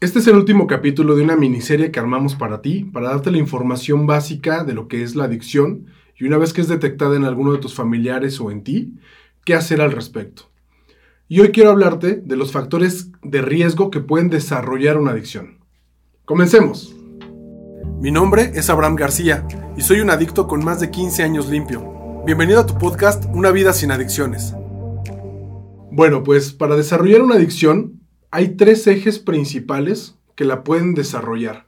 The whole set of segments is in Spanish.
Este es el último capítulo de una miniserie que armamos para ti, para darte la información básica de lo que es la adicción y una vez que es detectada en alguno de tus familiares o en ti, qué hacer al respecto. Y hoy quiero hablarte de los factores de riesgo que pueden desarrollar una adicción. Comencemos. Mi nombre es Abraham García y soy un adicto con más de 15 años limpio. Bienvenido a tu podcast Una vida sin adicciones. Bueno, pues para desarrollar una adicción hay tres ejes principales que la pueden desarrollar.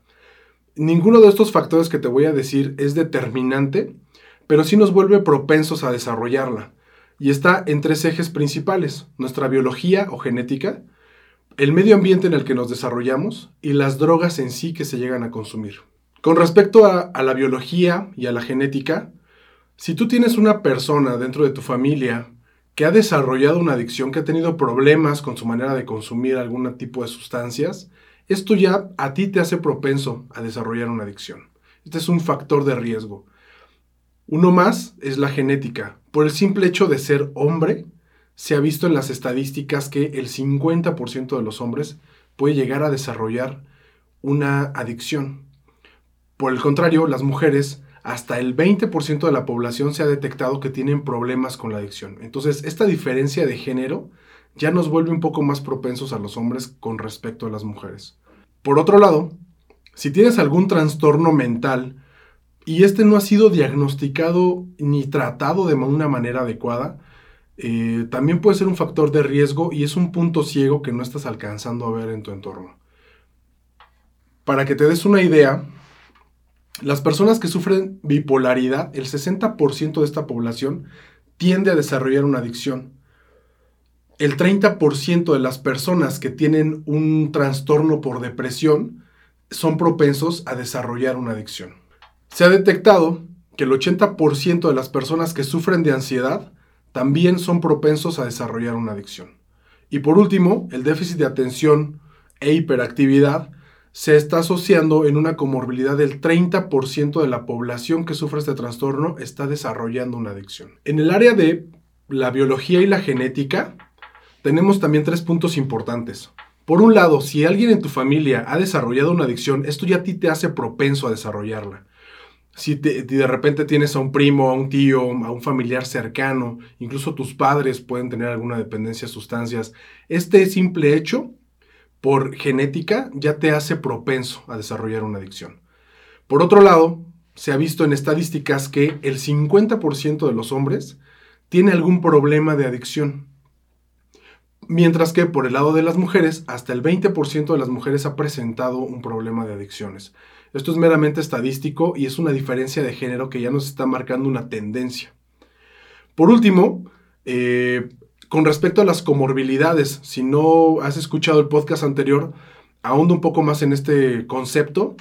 Ninguno de estos factores que te voy a decir es determinante, pero sí nos vuelve propensos a desarrollarla. Y está en tres ejes principales, nuestra biología o genética, el medio ambiente en el que nos desarrollamos y las drogas en sí que se llegan a consumir. Con respecto a, a la biología y a la genética, si tú tienes una persona dentro de tu familia que ha desarrollado una adicción, que ha tenido problemas con su manera de consumir algún tipo de sustancias, esto ya a ti te hace propenso a desarrollar una adicción. Este es un factor de riesgo. Uno más es la genética. Por el simple hecho de ser hombre, se ha visto en las estadísticas que el 50% de los hombres puede llegar a desarrollar una adicción. Por el contrario, las mujeres hasta el 20% de la población se ha detectado que tienen problemas con la adicción. Entonces, esta diferencia de género ya nos vuelve un poco más propensos a los hombres con respecto a las mujeres. Por otro lado, si tienes algún trastorno mental y este no ha sido diagnosticado ni tratado de una manera adecuada, eh, también puede ser un factor de riesgo y es un punto ciego que no estás alcanzando a ver en tu entorno. Para que te des una idea, las personas que sufren bipolaridad, el 60% de esta población tiende a desarrollar una adicción. El 30% de las personas que tienen un trastorno por depresión son propensos a desarrollar una adicción. Se ha detectado que el 80% de las personas que sufren de ansiedad también son propensos a desarrollar una adicción. Y por último, el déficit de atención e hiperactividad se está asociando en una comorbilidad del 30% de la población que sufre este trastorno está desarrollando una adicción. En el área de la biología y la genética, tenemos también tres puntos importantes. Por un lado, si alguien en tu familia ha desarrollado una adicción, esto ya a ti te hace propenso a desarrollarla. Si de repente tienes a un primo, a un tío, a un familiar cercano, incluso tus padres pueden tener alguna dependencia de sustancias, este simple hecho por genética ya te hace propenso a desarrollar una adicción. Por otro lado, se ha visto en estadísticas que el 50% de los hombres tiene algún problema de adicción. Mientras que por el lado de las mujeres, hasta el 20% de las mujeres ha presentado un problema de adicciones. Esto es meramente estadístico y es una diferencia de género que ya nos está marcando una tendencia. Por último, eh, con respecto a las comorbilidades, si no has escuchado el podcast anterior, ahondo un poco más en este concepto,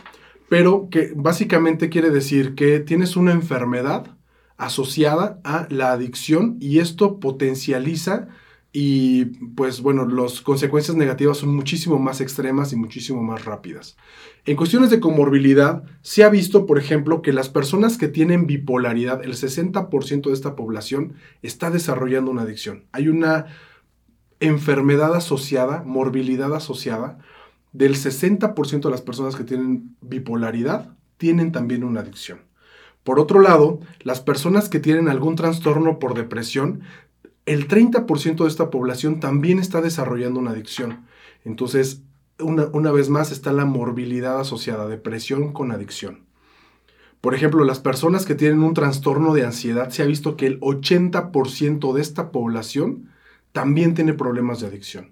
pero que básicamente quiere decir que tienes una enfermedad asociada a la adicción y esto potencializa y pues bueno, las consecuencias negativas son muchísimo más extremas y muchísimo más rápidas. En cuestiones de comorbilidad, se ha visto, por ejemplo, que las personas que tienen bipolaridad, el 60% de esta población está desarrollando una adicción. Hay una enfermedad asociada, morbilidad asociada, del 60% de las personas que tienen bipolaridad tienen también una adicción. Por otro lado, las personas que tienen algún trastorno por depresión el 30% de esta población también está desarrollando una adicción. Entonces, una, vez más está la morbilidad asociada, depresión con adicción. Por ejemplo, las personas que tienen un trastorno de ansiedad, se ha visto que el 80% de esta población también tiene problemas de adicción.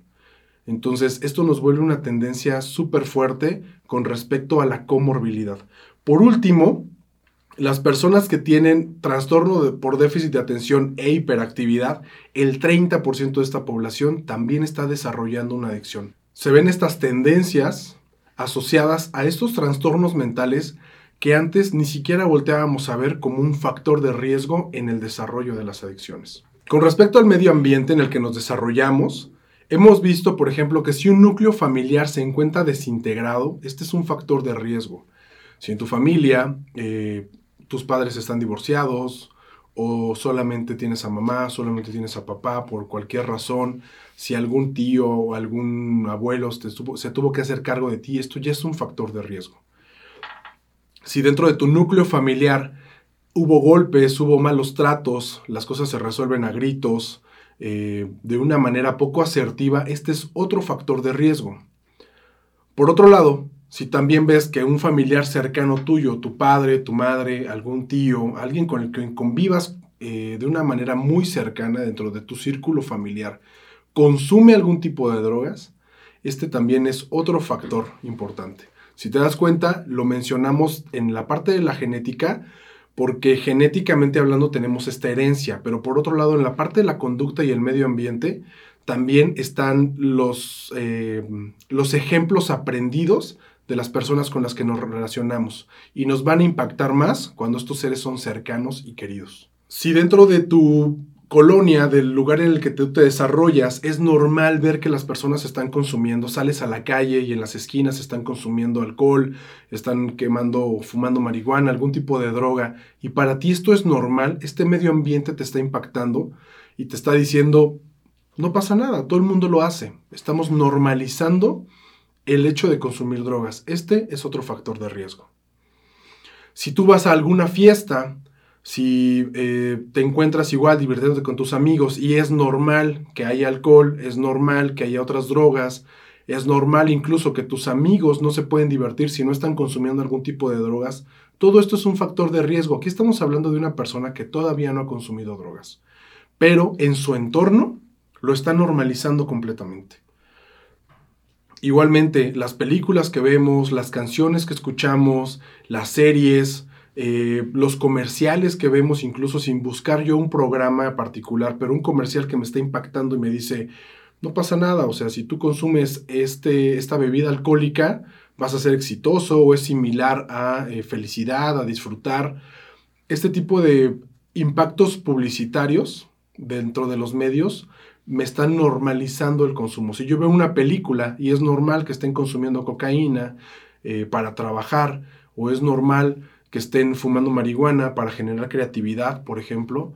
Entonces, esto nos vuelve una tendencia súper fuerte con respecto a la comorbilidad. Por último, las personas que tienen trastorno por déficit de atención e hiperactividad, el 30% de esta población también está desarrollando una adicción. Se ven estas tendencias asociadas a estos trastornos mentales que antes ni siquiera volteábamos a ver como un factor de riesgo en el desarrollo de las adicciones. Con respecto al medio ambiente en el que nos desarrollamos, hemos visto, por ejemplo, que si un núcleo familiar se encuentra desintegrado, este es un factor de riesgo. Si en tu familia eh, tus padres están divorciados o solamente tienes a mamá, solamente tienes a papá por cualquier razón, si algún tío o algún abuelo se tuvo que hacer cargo de ti, esto ya es un factor de riesgo. Si dentro de tu núcleo familiar hubo golpes, hubo malos tratos, las cosas se resuelven a gritos, eh, de una manera poco asertiva, este es otro factor de riesgo. Por otro lado, si también ves que un familiar cercano tuyo, tu padre, tu madre, algún tío, alguien con el que convivas eh, de una manera muy cercana dentro de tu círculo familiar, consume algún tipo de drogas, este también es otro factor importante. Si te das cuenta, lo mencionamos en la parte de la genética, porque genéticamente hablando tenemos esta herencia, pero por otro lado, en la parte de la conducta y el medio ambiente, también están los, eh, los ejemplos aprendidos de las personas con las que nos relacionamos y nos van a impactar más cuando estos seres son cercanos y queridos. Si dentro de tu colonia, del lugar en el que tú te desarrollas, es normal ver que las personas están consumiendo, sales a la calle y en las esquinas están consumiendo alcohol, están quemando, fumando marihuana, algún tipo de droga, y para ti esto es normal, este medio ambiente te está impactando y te está diciendo, no pasa nada, todo el mundo lo hace, estamos normalizando el hecho de consumir drogas. Este es otro factor de riesgo. Si tú vas a alguna fiesta, si eh, te encuentras igual divirtiéndote con tus amigos y es normal que haya alcohol, es normal que haya otras drogas, es normal incluso que tus amigos no se pueden divertir si no están consumiendo algún tipo de drogas, todo esto es un factor de riesgo. Aquí estamos hablando de una persona que todavía no ha consumido drogas, pero en su entorno lo está normalizando completamente. Igualmente, las películas que vemos, las canciones que escuchamos, las series, eh, los comerciales que vemos, incluso sin buscar yo un programa particular, pero un comercial que me está impactando y me dice, no pasa nada, o sea, si tú consumes este, esta bebida alcohólica, vas a ser exitoso o es similar a eh, felicidad, a disfrutar. Este tipo de impactos publicitarios dentro de los medios me están normalizando el consumo. Si yo veo una película y es normal que estén consumiendo cocaína eh, para trabajar, o es normal que estén fumando marihuana para generar creatividad, por ejemplo,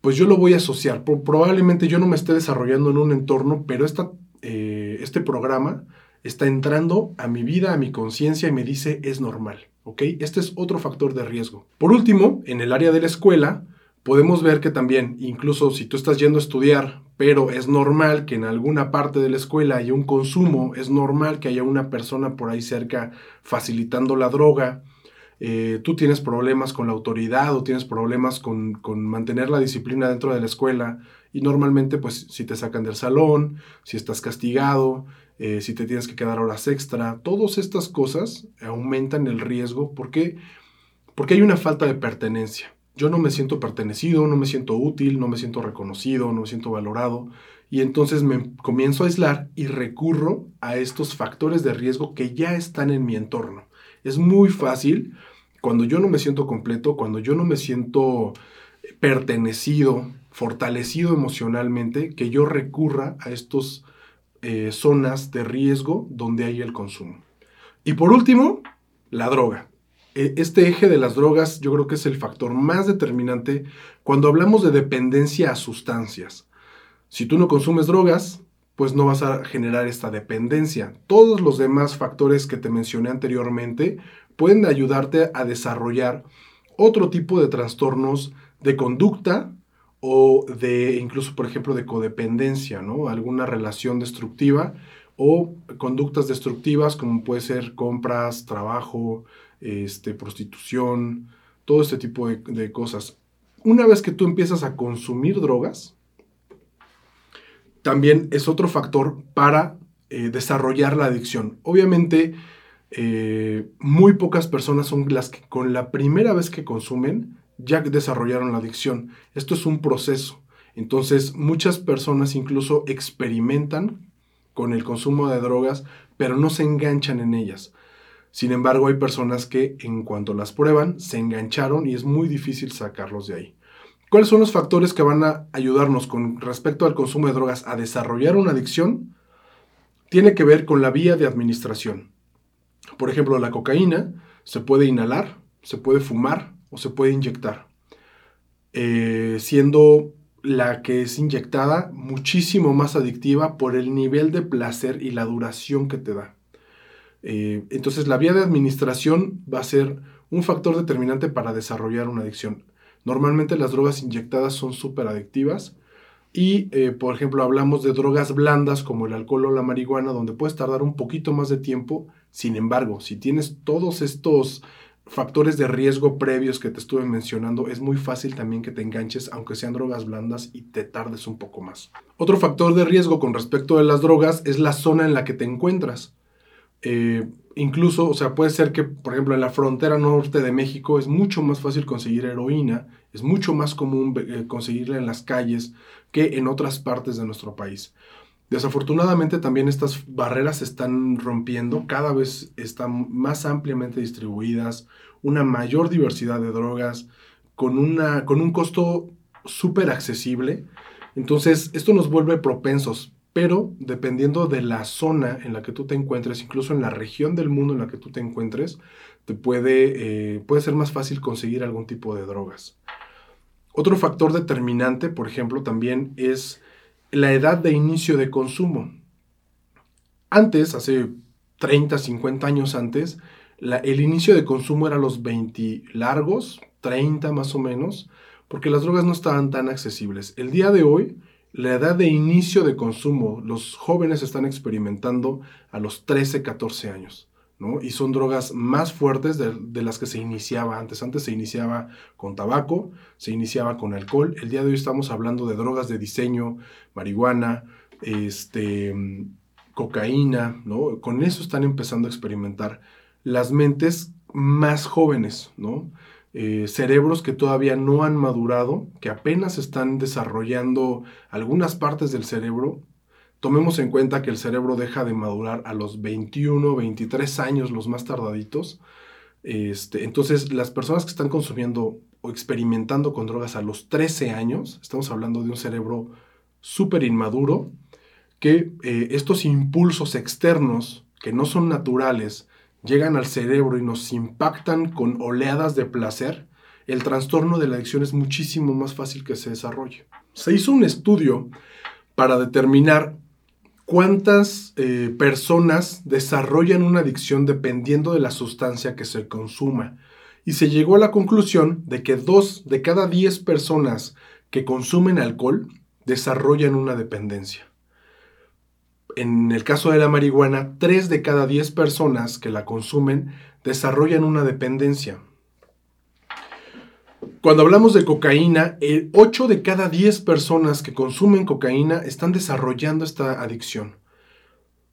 pues yo lo voy a asociar. Probablemente yo no me esté desarrollando en un entorno, pero esta, eh, este programa está entrando a mi vida, a mi conciencia y me dice es normal. ¿ok? Este es otro factor de riesgo. Por último, en el área de la escuela, podemos ver que también, incluso si tú estás yendo a estudiar, pero es normal que en alguna parte de la escuela haya un consumo, es normal que haya una persona por ahí cerca facilitando la droga, eh, tú tienes problemas con la autoridad o tienes problemas con, mantener la disciplina dentro de la escuela y normalmente pues si te sacan del salón, si estás castigado, eh, si te tienes que quedar horas extra, todas estas cosas aumentan el riesgo. Porque, porque hay una falta de pertenencia yo no me siento pertenecido, no me siento útil, no me siento reconocido, no me siento valorado. Y entonces me comienzo a aislar y recurro a estos factores de riesgo que ya están en mi entorno. Es muy fácil cuando yo no me siento completo, cuando yo no me siento pertenecido, fortalecido emocionalmente, que yo recurra a estas eh, zonas de riesgo donde hay el consumo. Y por último, la droga. E, este eje de las drogas yo creo que es el factor más determinante cuando hablamos de dependencia a sustancias. Si tú no consumes drogas, pues no vas a generar esta dependencia. Todos los demás factores que te mencioné anteriormente pueden ayudarte a desarrollar otro tipo de trastornos de conducta o de incluso, por ejemplo, de codependencia, ¿no? Alguna relación destructiva o conductas destructivas como puede ser compras, trabajo, este, prostitución, todo este tipo de, cosas. Una vez que tú empiezas a consumir drogas, también es otro factor para eh, desarrollar la adicción. Obviamente, eh, muy pocas personas son las que con la primera vez que consumen ya desarrollaron la adicción. Esto es un proceso. Entonces, muchas personas incluso experimentan con el consumo de drogas, pero no se enganchan en ellas. Sin embargo, hay personas que en cuanto las prueban, se engancharon y es muy difícil sacarlos de ahí. ¿Cuáles son los factores que van a ayudarnos con respecto al consumo de drogas a desarrollar una adicción? Tiene que ver con la vía de administración. Por ejemplo, la cocaína se puede inhalar, se puede fumar o se puede inyectar. eh, siendo la que es inyectada muchísimo más adictiva por el nivel de placer y la duración que te da. Eh, entonces la vía de administración va a ser un factor determinante para desarrollar una adicción. Normalmente las drogas inyectadas son súper adictivas y, eh, por ejemplo, hablamos de drogas blandas como el alcohol o la marihuana, donde puedes tardar un poquito más de tiempo. Sin embargo, si tienes todos estos factores de riesgo previos que te estuve mencionando, es muy fácil también que te enganches, aunque sean drogas blandas, y te tardes un poco más. Otro factor de riesgo con respecto a las drogas es la zona en la que te encuentras. Eh, incluso, o sea, puede ser que, por ejemplo, en la frontera norte de México es mucho más fácil conseguir heroína, es mucho más común eh, conseguirla en las calles que en otras partes de nuestro país. Desafortunadamente también estas barreras se están rompiendo, cada vez están más ampliamente distribuidas, una mayor diversidad de drogas, con, una, con un costo súper accesible. Entonces, esto nos vuelve propensos, pero dependiendo de la zona en la que tú te encuentres, incluso en la región del mundo en la que tú te encuentres, te puede, eh, puede ser más fácil conseguir algún tipo de drogas. Otro factor determinante, por ejemplo, también es la edad de inicio de consumo. Antes, hace 30, 50 años antes, el inicio de consumo era los 20 largos, 30 más o menos, porque las drogas no estaban tan accesibles. El día de hoy, la edad de inicio de consumo, los jóvenes están experimentando a los 13, 14 años. Y son drogas más fuertes de, las que se iniciaba antes. Antes se iniciaba con tabaco, se iniciaba con alcohol. El día de hoy estamos hablando de drogas de diseño, marihuana, este, cocaína, ¿no? Con eso están empezando a experimentar las mentes más jóvenes, ¿no? Eh, cerebros que todavía no han madurado, que apenas están desarrollando algunas partes del cerebro Tomemos en cuenta que el cerebro deja de madurar a los 21, 23 años, los más tardaditos. Este, entonces, las personas que están consumiendo o experimentando con drogas a los 13 años, estamos hablando de un cerebro súper inmaduro, que eh, estos impulsos externos, que no son naturales, llegan al cerebro y nos impactan con oleadas de placer, el trastorno de la adicción es muchísimo más fácil que se desarrolle. Se hizo un estudio para determinar cuántas eh, personas desarrollan una adicción dependiendo de la sustancia que se consuma. Y se llegó a la conclusión de que dos de cada diez personas que consumen alcohol desarrollan una dependencia. En el caso de la marihuana, tres de cada diez personas que la consumen desarrollan una dependencia. Cuando hablamos de cocaína, 8 de cada 10 personas que consumen cocaína están desarrollando esta adicción.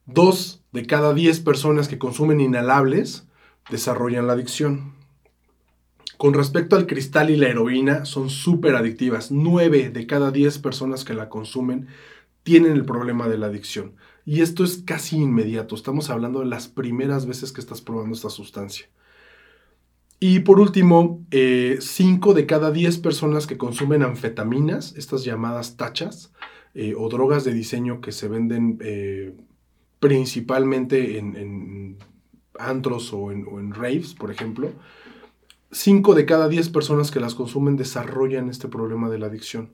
2 de cada 10 personas que consumen inhalables desarrollan la adicción. Con respecto al cristal y la heroína, son súper adictivas. 9 de cada 10 personas que la consumen tienen el problema de la adicción. Y esto es casi inmediato. Estamos hablando de las primeras veces que estás probando esta sustancia. Y por último, 5 eh, de cada 10 personas que consumen anfetaminas, estas llamadas tachas, eh, o drogas de diseño que se venden eh, principalmente en, antros o en, o en, raves, por ejemplo, 5 de cada 10 personas que las consumen desarrollan este problema de la adicción.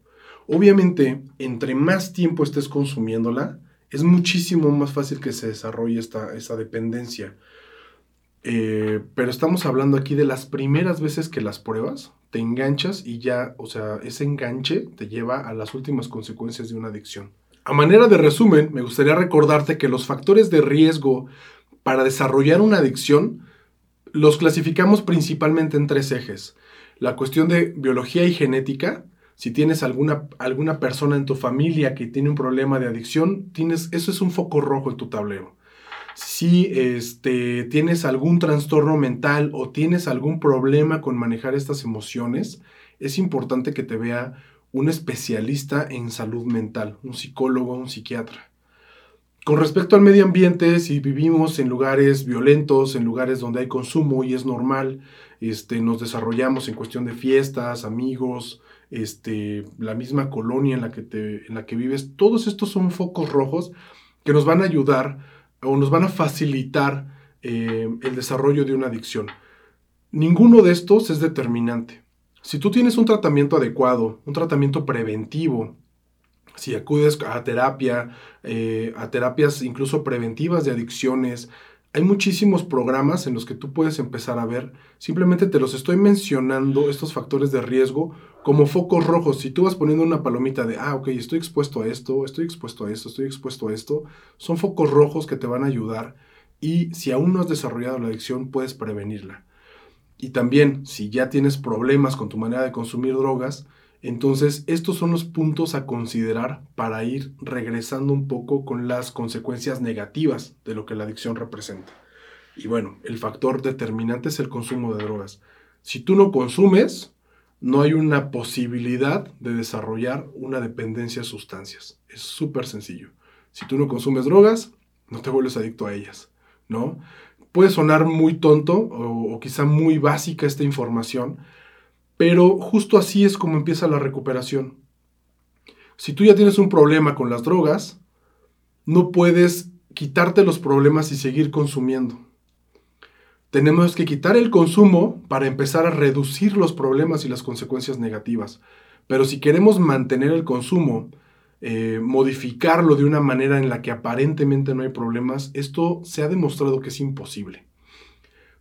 Obviamente, entre más tiempo estés consumiéndola, es muchísimo más fácil que se desarrolle esta, dependencia. Eh, pero estamos hablando aquí de las primeras veces que las pruebas, te enganchas y ya, o sea, ese enganche te lleva a las últimas consecuencias de una adicción. A manera de resumen, me gustaría recordarte que los factores de riesgo para desarrollar una adicción los clasificamos principalmente en tres ejes. La cuestión de biología y genética, si tienes alguna, alguna persona en tu familia que tiene un problema de adicción, tienes, eso es un foco rojo en tu tablero si este, tienes algún trastorno mental o tienes algún problema con manejar estas emociones, es importante que te vea un especialista en salud mental, un psicólogo, un psiquiatra. Con respecto al medio ambiente, si vivimos en lugares violentos, en lugares donde hay consumo y es normal, este, nos desarrollamos en cuestión de fiestas, amigos, este, la misma colonia en la, que te, en la que vives, todos estos son focos rojos que nos van a ayudar o nos van a facilitar eh, el desarrollo de una adicción. Ninguno de estos es determinante. Si tú tienes un tratamiento adecuado, un tratamiento preventivo, si acudes a terapia, eh, a terapias incluso preventivas de adicciones, hay muchísimos programas en los que tú puedes empezar a ver. Simplemente te los estoy mencionando, estos factores de riesgo, como focos rojos. Si tú vas poniendo una palomita de, ah, ok, estoy expuesto a esto, estoy expuesto a esto, estoy expuesto a esto, son focos rojos que te van a ayudar. Y si aún no has desarrollado la adicción, puedes prevenirla. Y también, si ya tienes problemas con tu manera de consumir drogas, entonces, estos son los puntos a considerar para ir regresando un poco con las consecuencias negativas de lo que la adicción representa. Y bueno, el factor determinante es el consumo de drogas. Si tú no consumes, no hay una posibilidad de desarrollar una dependencia a sustancias. Es súper sencillo. Si tú no consumes drogas, no te vuelves adicto a ellas, ¿no? Puede sonar muy tonto o, o quizá muy básica esta información, pero justo así es como empieza la recuperación. Si tú ya tienes un problema con las drogas, no puedes quitarte los problemas y seguir consumiendo. Tenemos que quitar el consumo para empezar a reducir los problemas y las consecuencias negativas. Pero si queremos mantener el consumo, eh, modificarlo de una manera en la que aparentemente no hay problemas, esto se ha demostrado que es imposible.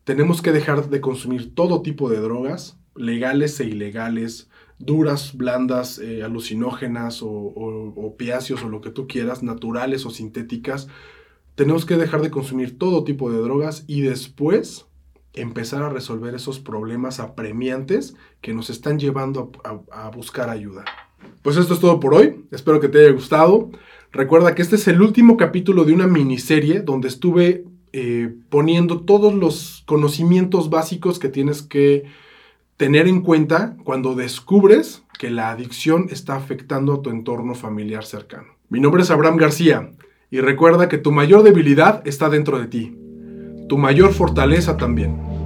Tenemos que dejar de consumir todo tipo de drogas, legales e ilegales, duras, blandas, eh, alucinógenas o, o, opiáceos o lo que tú quieras, naturales o sintéticas, tenemos que dejar de consumir todo tipo de drogas y después empezar a resolver esos problemas apremiantes que nos están llevando a, buscar ayuda. Pues esto es todo por hoy, espero que te haya gustado. Recuerda que este es el último capítulo de una miniserie donde estuve eh, poniendo todos los conocimientos básicos que tienes que tener en cuenta cuando descubres que la adicción está afectando a tu entorno familiar cercano. Mi nombre es Abraham García y recuerda que tu mayor debilidad está dentro de ti, tu mayor fortaleza también.